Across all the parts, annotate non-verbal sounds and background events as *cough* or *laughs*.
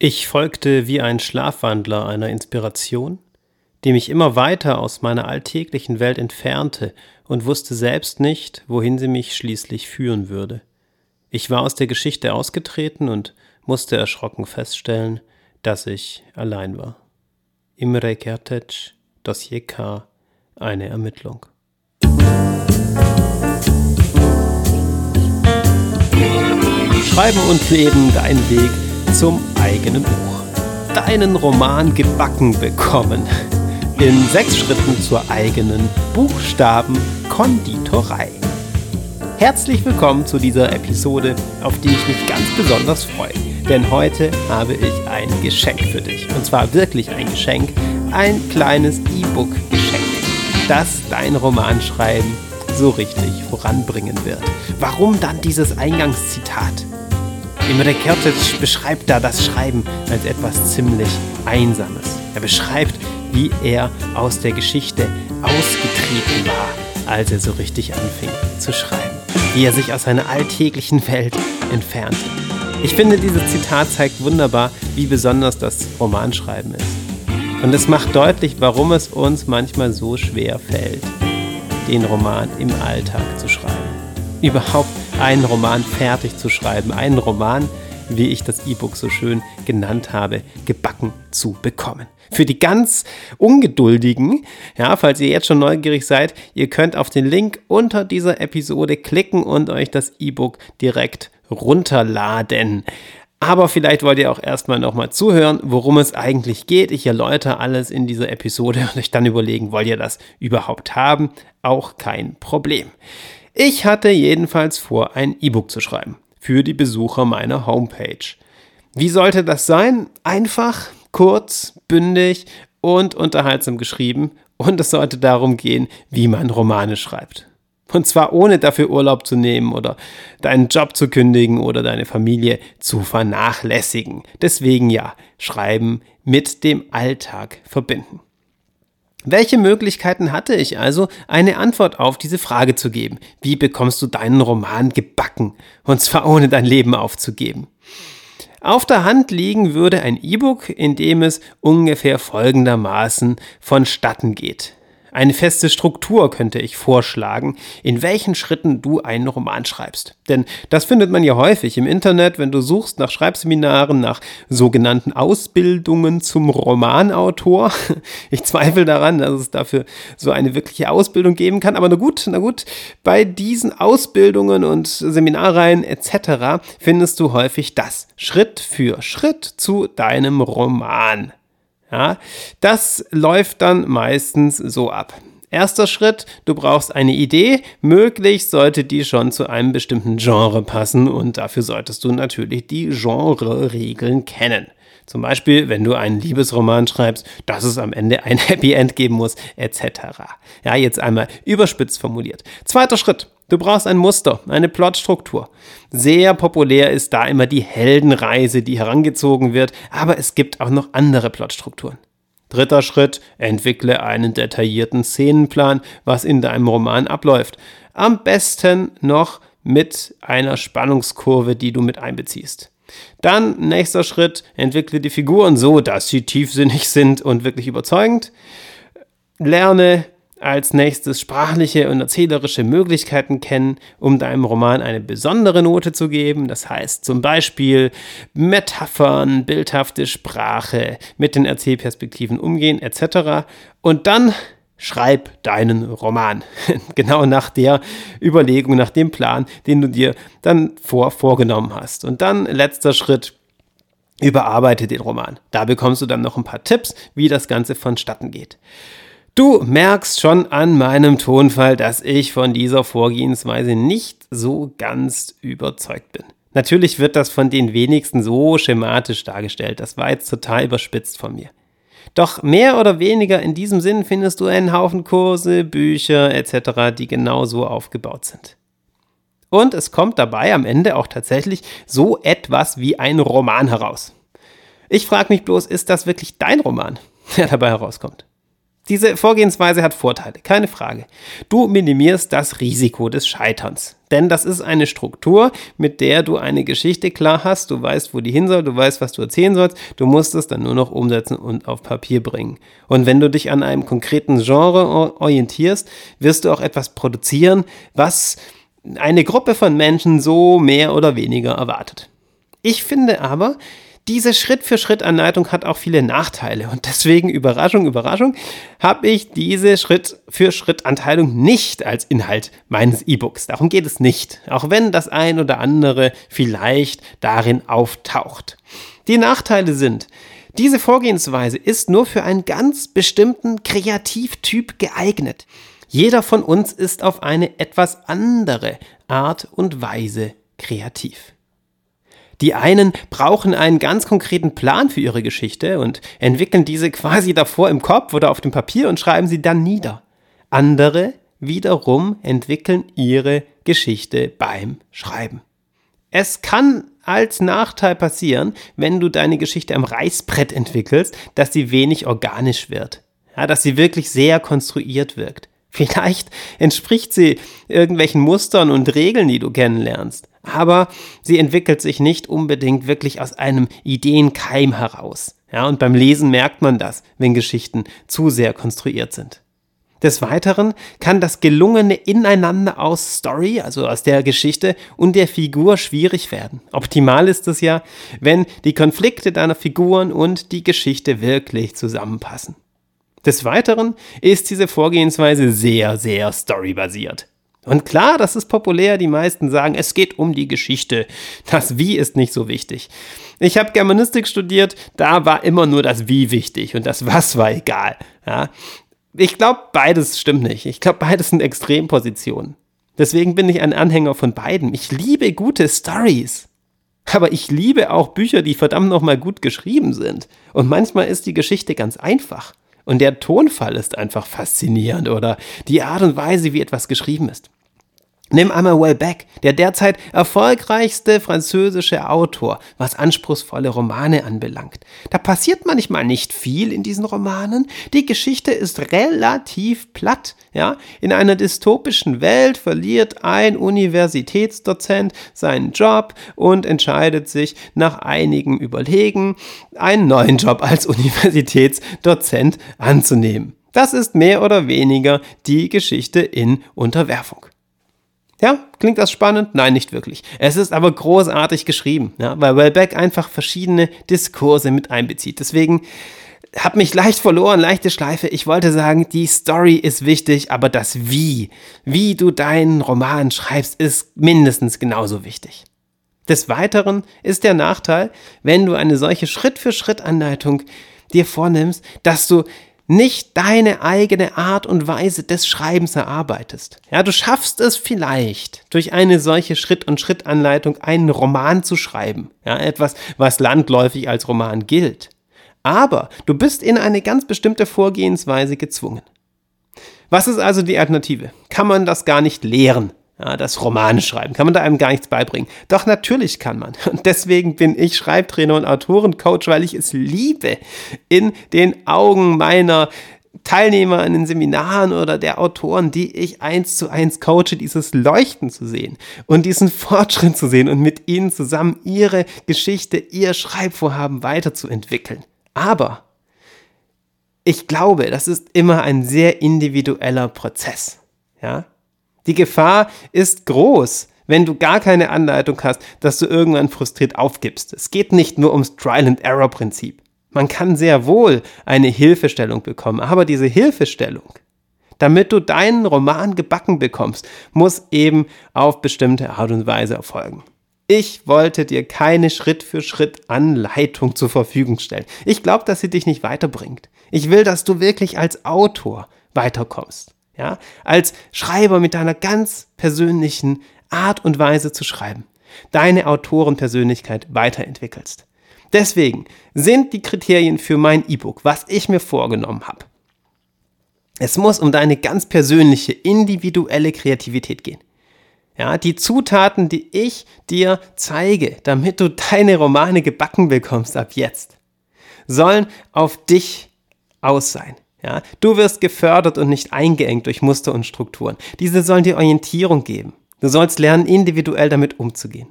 Ich folgte wie ein Schlafwandler einer Inspiration, die mich immer weiter aus meiner alltäglichen Welt entfernte und wusste selbst nicht, wohin sie mich schließlich führen würde. Ich war aus der Geschichte ausgetreten und musste erschrocken feststellen, dass ich allein war. Imre Kertész, Dossier K, eine Ermittlung. Schreiben und Leben, dein Weg zum eigenen Buch. Deinen Roman gebacken bekommen. In sechs Schritten zur eigenen Buchstabenkonditorei. Herzlich willkommen zu dieser Episode, auf die ich mich ganz besonders freue. Denn heute habe ich ein Geschenk für dich. Und zwar wirklich ein Geschenk. Ein kleines E-Book-Geschenk, das dein Romanschreiben so richtig voranbringen wird. Warum dann dieses Eingangszitat? Imre Kertész beschreibt da das Schreiben als etwas ziemlich Einsames. Er beschreibt, wie er aus der Geschichte ausgetreten war, als er so richtig anfing zu schreiben. Wie er sich aus seiner alltäglichen Welt entfernte. Ich finde, dieses Zitat zeigt wunderbar, wie besonders das Romanschreiben ist. Und es macht deutlich, warum es uns manchmal so schwer fällt, den Roman im Alltag zu schreiben. Überhaupt einen Roman fertig zu schreiben, einen Roman, wie ich das E-Book so schön genannt habe, gebacken zu bekommen. Für die ganz Ungeduldigen, ja, falls ihr jetzt schon neugierig seid, ihr könnt auf den Link unter dieser Episode klicken und euch das E-Book direkt runterladen. Aber vielleicht wollt ihr auch erstmal nochmal zuhören, worum es eigentlich geht. Ich erläutere alles in dieser Episode *laughs* und euch dann überlegen, wollt ihr das überhaupt haben? Auch kein Problem. Ich hatte jedenfalls vor, ein E-Book zu schreiben für die Besucher meiner Homepage. Wie sollte das sein? Einfach, kurz, bündig und unterhaltsam geschrieben und es sollte darum gehen, wie man Romane schreibt. Und zwar ohne dafür Urlaub zu nehmen oder deinen Job zu kündigen oder deine Familie zu vernachlässigen. Deswegen ja, schreiben mit dem Alltag verbinden. Welche Möglichkeiten hatte ich also, eine Antwort auf diese Frage zu geben? Wie bekommst du deinen Roman gebacken? Und zwar ohne dein Leben aufzugeben. Auf der Hand liegen würde ein E-Book, in dem es ungefähr folgendermaßen vonstatten geht. Eine feste Struktur könnte ich vorschlagen, in welchen Schritten du einen Roman schreibst. Denn das findet man ja häufig im Internet, wenn du suchst nach Schreibseminaren, nach sogenannten Ausbildungen zum Romanautor. *laughs* Ich zweifle daran, dass es dafür so eine wirkliche Ausbildung geben kann. Aber na gut, na gut, bei diesen Ausbildungen und Seminarreihen etc. findest du häufig das Schritt für Schritt zu deinem Roman. Ja, das läuft dann meistens so ab. Erster Schritt, du brauchst eine Idee. Möglich sollte die schon zu einem bestimmten Genre passen und dafür solltest du natürlich die Genre-Regeln kennen. Zum Beispiel, wenn du einen Liebesroman schreibst, dass es am Ende ein *laughs* Happy End geben muss, etc. Ja, jetzt einmal überspitzt formuliert. Zweiter Schritt. Du brauchst ein Muster, eine Plotstruktur. Sehr populär ist da immer die Heldenreise, die herangezogen wird, aber es gibt auch noch andere Plotstrukturen. Dritter Schritt, entwickle einen detaillierten Szenenplan, was in deinem Roman abläuft. Am besten noch mit einer Spannungskurve, die du mit einbeziehst. Dann nächster Schritt, entwickle die Figuren so, dass sie tiefsinnig sind und wirklich überzeugend. Lerne als nächstes sprachliche und erzählerische Möglichkeiten kennen, um deinem Roman eine besondere Note zu geben. Das heißt zum Beispiel Metaphern, bildhafte Sprache, mit den Erzählperspektiven umgehen etc. Und dann schreib deinen Roman. *laughs* genau nach der Überlegung, nach dem Plan, den du dir dann vor vorgenommen hast. Und dann letzter Schritt, überarbeite den Roman. Da bekommst du dann noch ein paar Tipps, wie das Ganze vonstatten geht. Du merkst schon an meinem Tonfall, dass ich von dieser Vorgehensweise nicht so ganz überzeugt bin. Natürlich wird das von den wenigsten so schematisch dargestellt. Das war jetzt total überspitzt von mir. Doch mehr oder weniger in diesem Sinn findest du einen Haufen Kurse, Bücher etc., die genau so aufgebaut sind. Und es kommt dabei am Ende auch tatsächlich so etwas wie ein Roman heraus. Ich frage mich bloß, ist das wirklich dein Roman, *laughs* der dabei herauskommt? Diese Vorgehensweise hat Vorteile, keine Frage. Du minimierst das Risiko des Scheiterns. Denn das ist eine Struktur, mit der du eine Geschichte klar hast, du weißt, wo die hin soll, du weißt, was du erzählen sollst, du musst es dann nur noch umsetzen und auf Papier bringen. Und wenn du dich an einem konkreten Genre orientierst, wirst du auch etwas produzieren, was eine Gruppe von Menschen so mehr oder weniger erwartet. Ich finde aber, diese Schritt-für-Schritt-Anleitung hat auch viele Nachteile und deswegen, Überraschung, Überraschung, habe ich diese Schritt-für-Schritt-Anteilung nicht als Inhalt meines E-Books. Darum geht es nicht, auch wenn das ein oder andere vielleicht darin auftaucht. Die Nachteile sind, diese Vorgehensweise ist nur für einen ganz bestimmten Kreativtyp geeignet. Jeder von uns ist auf eine etwas andere Art und Weise kreativ. Die einen brauchen einen ganz konkreten Plan für ihre Geschichte und entwickeln diese quasi davor im Kopf oder auf dem Papier und schreiben sie dann nieder. Andere wiederum entwickeln ihre Geschichte beim Schreiben. Es kann als Nachteil passieren, wenn du deine Geschichte am Reißbrett entwickelst, dass sie wenig organisch wird. Ja, dass sie wirklich sehr konstruiert wirkt. Vielleicht entspricht sie irgendwelchen Mustern und Regeln, die du kennenlernst, aber sie entwickelt sich nicht unbedingt wirklich aus einem Ideenkeim heraus. Ja, und beim Lesen merkt man das, wenn Geschichten zu sehr konstruiert sind. Des Weiteren kann das gelungene Ineinander aus Story, also aus der Geschichte und der Figur schwierig werden. Optimal ist es ja, wenn die Konflikte deiner Figuren und die Geschichte wirklich zusammenpassen. Des Weiteren ist diese Vorgehensweise sehr, sehr storybasiert. Und klar, das ist populär, die meisten sagen, es geht um die Geschichte. Das Wie ist nicht so wichtig. Ich habe Germanistik studiert, da war immer nur das Wie wichtig und das Was war egal. Ja. Ich glaube, beides stimmt nicht. Ich glaube, beides sind Extrempositionen. Deswegen bin ich ein Anhänger von beiden. Ich liebe gute Stories. Aber ich liebe auch Bücher, die verdammt nochmal gut geschrieben sind. Und manchmal ist die Geschichte ganz einfach. Und der Tonfall ist einfach faszinierend oder die Art und Weise, wie etwas geschrieben ist. Nimm einmal Welbeck, der derzeit erfolgreichste französische Autor, was anspruchsvolle Romane anbelangt. Da passiert manchmal nicht viel in diesen Romanen. Die Geschichte ist relativ platt, ja. In einer dystopischen Welt verliert ein Universitätsdozent seinen Job und entscheidet sich nach einigem Überlegen, einen neuen Job als Universitätsdozent anzunehmen. Das ist mehr oder weniger die Geschichte in Unterwerfung. Ja, klingt das spannend? Nein, nicht wirklich. Es ist aber großartig geschrieben, ja, weil Wellbeck einfach verschiedene Diskurse mit einbezieht. Deswegen habe mich leicht verloren, leichte Schleife. Ich wollte sagen, die Story ist wichtig, aber das Wie, wie du deinen Roman schreibst, ist mindestens genauso wichtig. Des Weiteren ist der Nachteil, wenn du eine solche Schritt-für-Schritt-Anleitung dir vornimmst, dass du nicht deine eigene Art und Weise des Schreibens erarbeitest. Ja, du schaffst es vielleicht, durch eine solche Schritt- und Schritt-Anleitung einen Roman zu schreiben. Ja, etwas, was landläufig als Roman gilt. Aber du bist in eine ganz bestimmte Vorgehensweise gezwungen. Was ist also die Alternative? Kann man das gar nicht lehren? Ja, das Romane schreiben. Kann man da einem gar nichts beibringen? Doch natürlich kann man. *laughs* Und deswegen bin ich Schreibtrainer und Autorencoach, weil ich es liebe, in den Augen meiner Teilnehmer an den Seminaren oder der Autoren, die ich eins zu eins coache, dieses Leuchten zu sehen und diesen Fortschritt zu sehen und mit ihnen zusammen ihre Geschichte, ihr Schreibvorhaben weiterzuentwickeln. Aber ich glaube, das ist immer ein sehr individueller Prozess. Ja, die Gefahr ist groß, wenn du gar keine Anleitung hast, dass du irgendwann frustriert aufgibst. Es geht nicht nur ums Trial-and-Error-Prinzip. Man kann sehr wohl eine Hilfestellung bekommen, aber diese Hilfestellung, damit du deinen Roman gebacken bekommst, muss eben auf bestimmte Art und Weise erfolgen. Ich wollte dir keine Schritt-für-Schritt-Anleitung zur Verfügung stellen. Ich glaube, dass sie dich nicht weiterbringt. Ich will, dass du wirklich als Autor weiterkommst ja, als Schreiber mit deiner ganz persönlichen Art und Weise zu schreiben, deine Autorenpersönlichkeit weiterentwickelst. Deswegen sind die Kriterien für mein E-Book, was ich mir vorgenommen habe. Es muss um deine ganz persönliche, individuelle Kreativität gehen. Ja, die Zutaten, die ich dir zeige, damit du deine Romane gebacken bekommst ab jetzt, sollen auf dich aus sein. Ja, du wirst gefördert und nicht eingeengt durch Muster und Strukturen. Diese sollen dir Orientierung geben. Du sollst lernen, individuell damit umzugehen.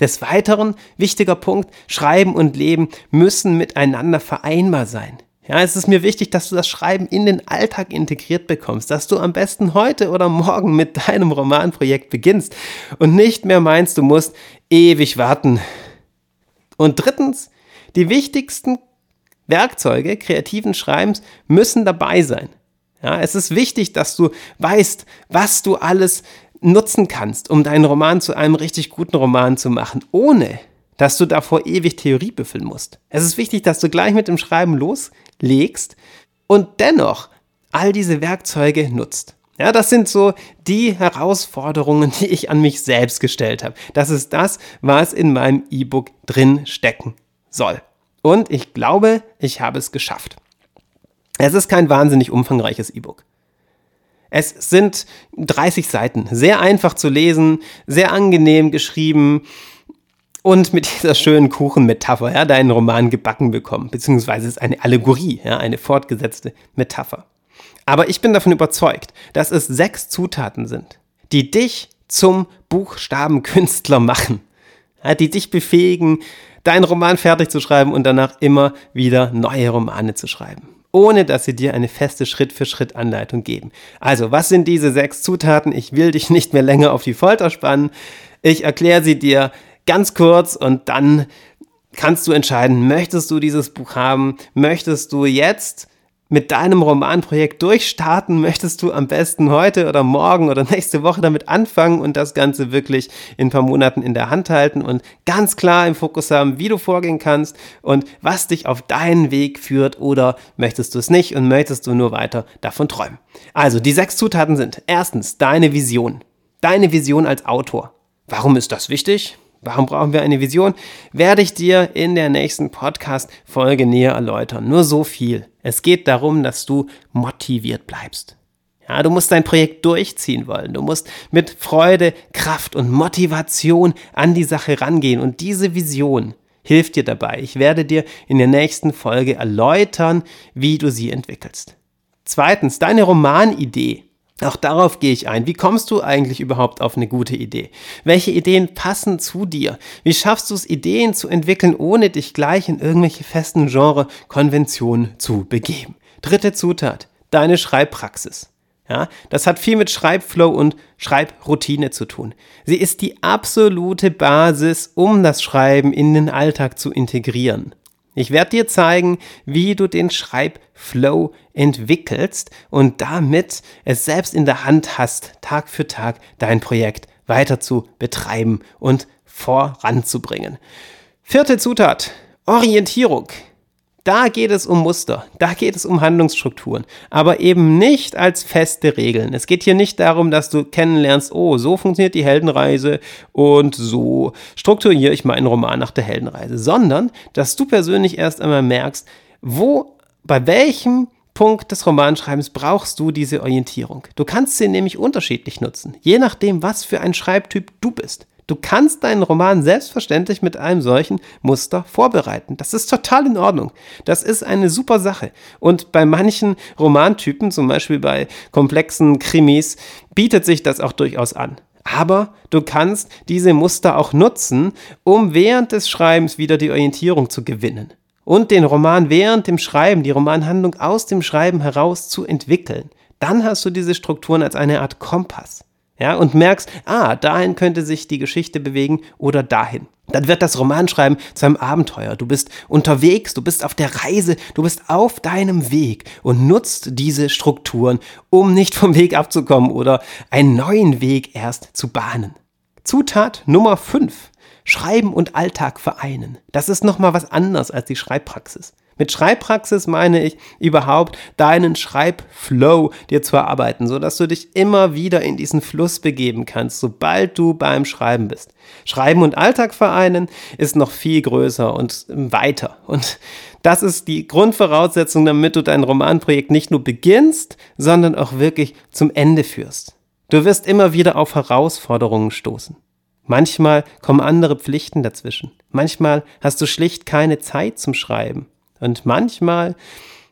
Des Weiteren, wichtiger Punkt, Schreiben und Leben müssen miteinander vereinbar sein. Ja, es ist mir wichtig, dass du das Schreiben in den Alltag integriert bekommst, dass du am besten heute oder morgen mit deinem Romanprojekt beginnst und nicht mehr meinst, du musst ewig warten. Und drittens, die wichtigsten Werkzeuge kreativen Schreibens müssen dabei sein. Ja, es ist wichtig, dass du weißt, was du alles nutzen kannst, um deinen Roman zu einem richtig guten Roman zu machen, ohne dass du davor ewig Theorie büffeln musst. Es ist wichtig, dass du gleich mit dem Schreiben loslegst und dennoch all diese Werkzeuge nutzt. Ja, das sind so die Herausforderungen, die ich an mich selbst gestellt habe. Das ist das, was in meinem E-Book drin stecken soll. Und ich glaube, ich habe es geschafft. Es ist kein wahnsinnig umfangreiches E-Book. Es sind 30 Seiten, sehr einfach zu lesen, sehr angenehm geschrieben und mit dieser schönen Kuchenmetapher, ja, deinen Roman gebacken bekommen, beziehungsweise es ist eine Allegorie, ja, eine fortgesetzte Metapher. Aber ich bin davon überzeugt, dass es sechs Zutaten sind, die dich zum Buchstabenkünstler machen, ja, die dich befähigen, deinen Roman fertig zu schreiben und danach immer wieder neue Romane zu schreiben ohne dass sie dir eine feste Schritt-für-Schritt-Anleitung geben. Also, was sind diese sechs Zutaten? Ich will dich nicht mehr länger auf die Folter spannen. Ich erkläre sie dir ganz kurz und dann kannst du entscheiden, möchtest du dieses Buch haben? Möchtest du jetzt mit deinem Romanprojekt durchstarten, möchtest du am besten heute oder morgen oder nächste Woche damit anfangen und das Ganze wirklich in ein paar Monaten in der Hand halten und ganz klar im Fokus haben, wie du vorgehen kannst und was dich auf deinen Weg führt oder möchtest du es nicht und möchtest du nur weiter davon träumen. Also die sechs Zutaten sind erstens deine Vision. Deine Vision als Autor. Warum ist das wichtig? Warum brauchen wir eine Vision? Werde ich dir in der nächsten Podcast-Folge näher erläutern. Nur so viel. Es geht darum, dass du motiviert bleibst. Ja, du musst dein Projekt durchziehen wollen. Du musst mit Freude, Kraft und Motivation an die Sache rangehen. Und diese Vision hilft dir dabei. Ich werde dir in der nächsten Folge erläutern, wie du sie entwickelst. Zweitens, deine Romanidee auch darauf gehe ich ein. Wie kommst du eigentlich überhaupt auf eine gute Idee? Welche Ideen passen zu dir? Wie schaffst du es, Ideen zu entwickeln, ohne dich gleich in irgendwelche festen Genre-Konventionen zu begeben? Dritte Zutat, deine Schreibpraxis. Ja, das hat viel mit Schreibflow und Schreibroutine zu tun. Sie ist die absolute Basis, um das Schreiben in den Alltag zu integrieren. Ich werde dir zeigen, wie du den Schreibflow entwickelst und damit es selbst in der Hand hast, Tag für Tag dein Projekt weiter zu betreiben und voranzubringen. Vierte Zutat, Orientierung. Da geht es um Muster, da geht es um Handlungsstrukturen, aber eben nicht als feste Regeln. Es geht hier nicht darum, dass du kennenlernst, oh, so funktioniert die Heldenreise und so strukturiere ich meinen Roman nach der Heldenreise, sondern dass du persönlich erst einmal merkst, wo, bei welchem Punkt des Romanschreibens brauchst du diese Orientierung. Du kannst sie nämlich unterschiedlich nutzen, je nachdem, was für ein Schreibtyp du bist. Du kannst deinen Roman selbstverständlich mit einem solchen Muster vorbereiten. Das ist total in Ordnung. Das ist eine super Sache. Und bei manchen Romantypen, zum Beispiel bei komplexen Krimis, bietet sich das auch durchaus an. Aber du kannst diese Muster auch nutzen, um während des Schreibens wieder die Orientierung zu gewinnen und den Roman während dem Schreiben, die Romanhandlung aus dem Schreiben heraus zu entwickeln. Dann hast du diese Strukturen als eine Art Kompass ja, und merkst, ah, dahin könnte sich die Geschichte bewegen oder dahin. Dann wird das Romanschreiben zu einem Abenteuer. Du bist unterwegs, du bist auf der Reise, du bist auf deinem Weg und nutzt diese Strukturen, um nicht vom Weg abzukommen oder einen neuen Weg erst zu bahnen. Zutat Nummer 5. Schreiben und Alltag vereinen. Das ist nochmal was anderes als die Schreibpraxis. Mit Schreibpraxis meine ich überhaupt deinen Schreibflow dir zu erarbeiten, sodass du dich immer wieder in diesen Fluss begeben kannst, sobald du beim Schreiben bist. Schreiben und Alltag vereinen ist noch viel größer und weiter. Und das ist die Grundvoraussetzung, damit du dein Romanprojekt nicht nur beginnst, sondern auch wirklich zum Ende führst. Du wirst immer wieder auf Herausforderungen stoßen. Manchmal kommen andere Pflichten dazwischen. Manchmal hast du schlicht keine Zeit zum Schreiben. Und manchmal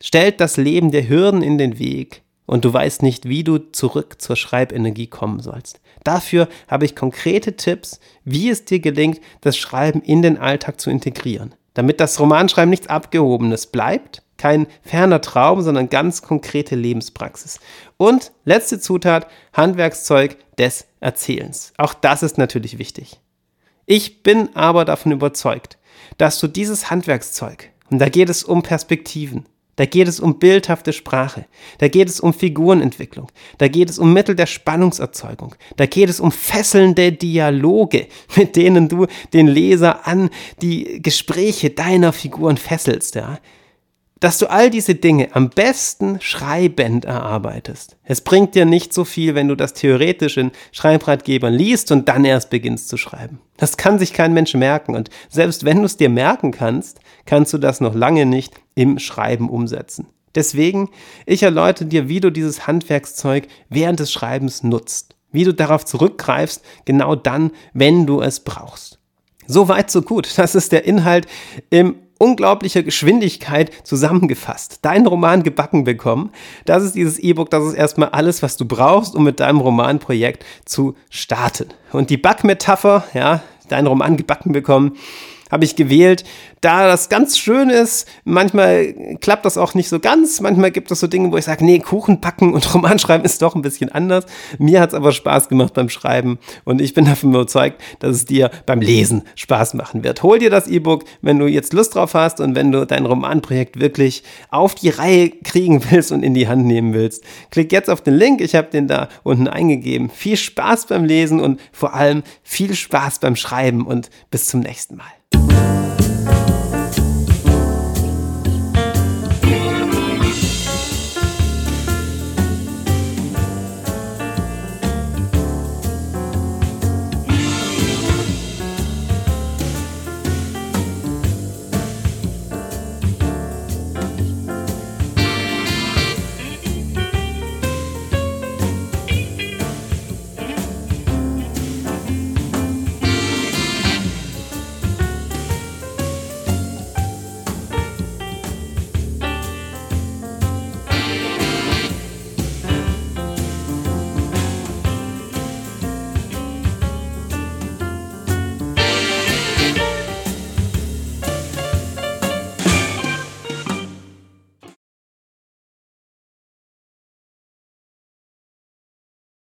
stellt das Leben der Hürden in den Weg und du weißt nicht, wie du zurück zur Schreibenergie kommen sollst. Dafür habe ich konkrete Tipps, wie es dir gelingt, das Schreiben in den Alltag zu integrieren, damit das Romanschreiben nichts Abgehobenes bleibt, kein ferner Traum, sondern ganz konkrete Lebenspraxis. Und letzte Zutat, Handwerkszeug des Erzählens. Auch das ist natürlich wichtig. Ich bin aber davon überzeugt, dass du dieses Handwerkszeug, und da geht es um Perspektiven, da geht es um bildhafte Sprache, da geht es um Figurenentwicklung, da geht es um Mittel der Spannungserzeugung, da geht es um fesselnde Dialoge, *laughs* mit denen du den Leser an die Gespräche deiner Figuren fesselst, ja dass du all diese Dinge am besten schreibend erarbeitest. Es bringt dir nicht so viel, wenn du das theoretisch in Schreibratgebern liest und dann erst beginnst zu schreiben. Das kann sich kein Mensch merken und selbst wenn du es dir merken kannst, kannst du das noch lange nicht im Schreiben umsetzen. Deswegen, ich erläutere dir, wie du dieses Handwerkszeug während des Schreibens nutzt, wie du darauf zurückgreifst, genau dann, wenn du es brauchst. So weit, so gut. Das ist der Inhalt im unglaublicher Geschwindigkeit zusammengefasst, deinen Roman gebacken bekommen. Das ist dieses E-Book, das ist erstmal alles, was du brauchst, um mit deinem Romanprojekt zu starten. Und die Backmetapher, ja, deinen Roman gebacken bekommen, habe ich gewählt, da das ganz schön ist. Manchmal klappt das auch nicht so ganz. Manchmal gibt es so Dinge, wo ich sage, nee, Kuchen backen und *laughs* Roman schreiben ist doch ein bisschen anders. Mir hat es aber Spaß gemacht beim Schreiben und ich bin davon überzeugt, dass es dir beim Lesen Spaß machen wird. Hol dir das E-Book, wenn du jetzt Lust drauf hast und wenn du dein Romanprojekt wirklich auf die Reihe kriegen *laughs* willst und in die Hand nehmen willst. Klick jetzt auf den Link, ich habe den da unten eingegeben. Viel Spaß beim Lesen und vor allem viel Spaß beim Schreiben und bis zum nächsten Mal.